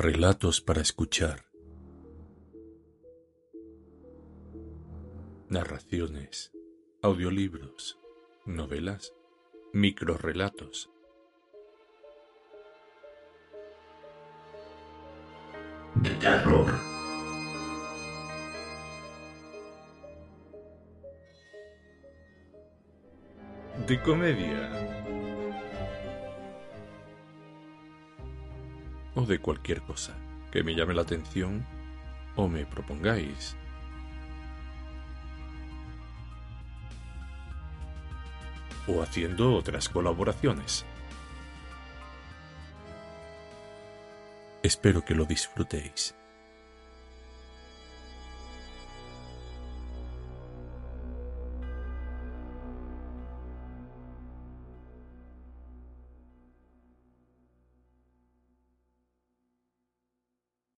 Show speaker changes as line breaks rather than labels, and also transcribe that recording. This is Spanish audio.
Relatos para escuchar. Narraciones, audiolibros, novelas, microrelatos.
De terror.
De comedia. O de cualquier cosa que me llame la atención o me propongáis. O haciendo otras colaboraciones. Espero que lo disfrutéis.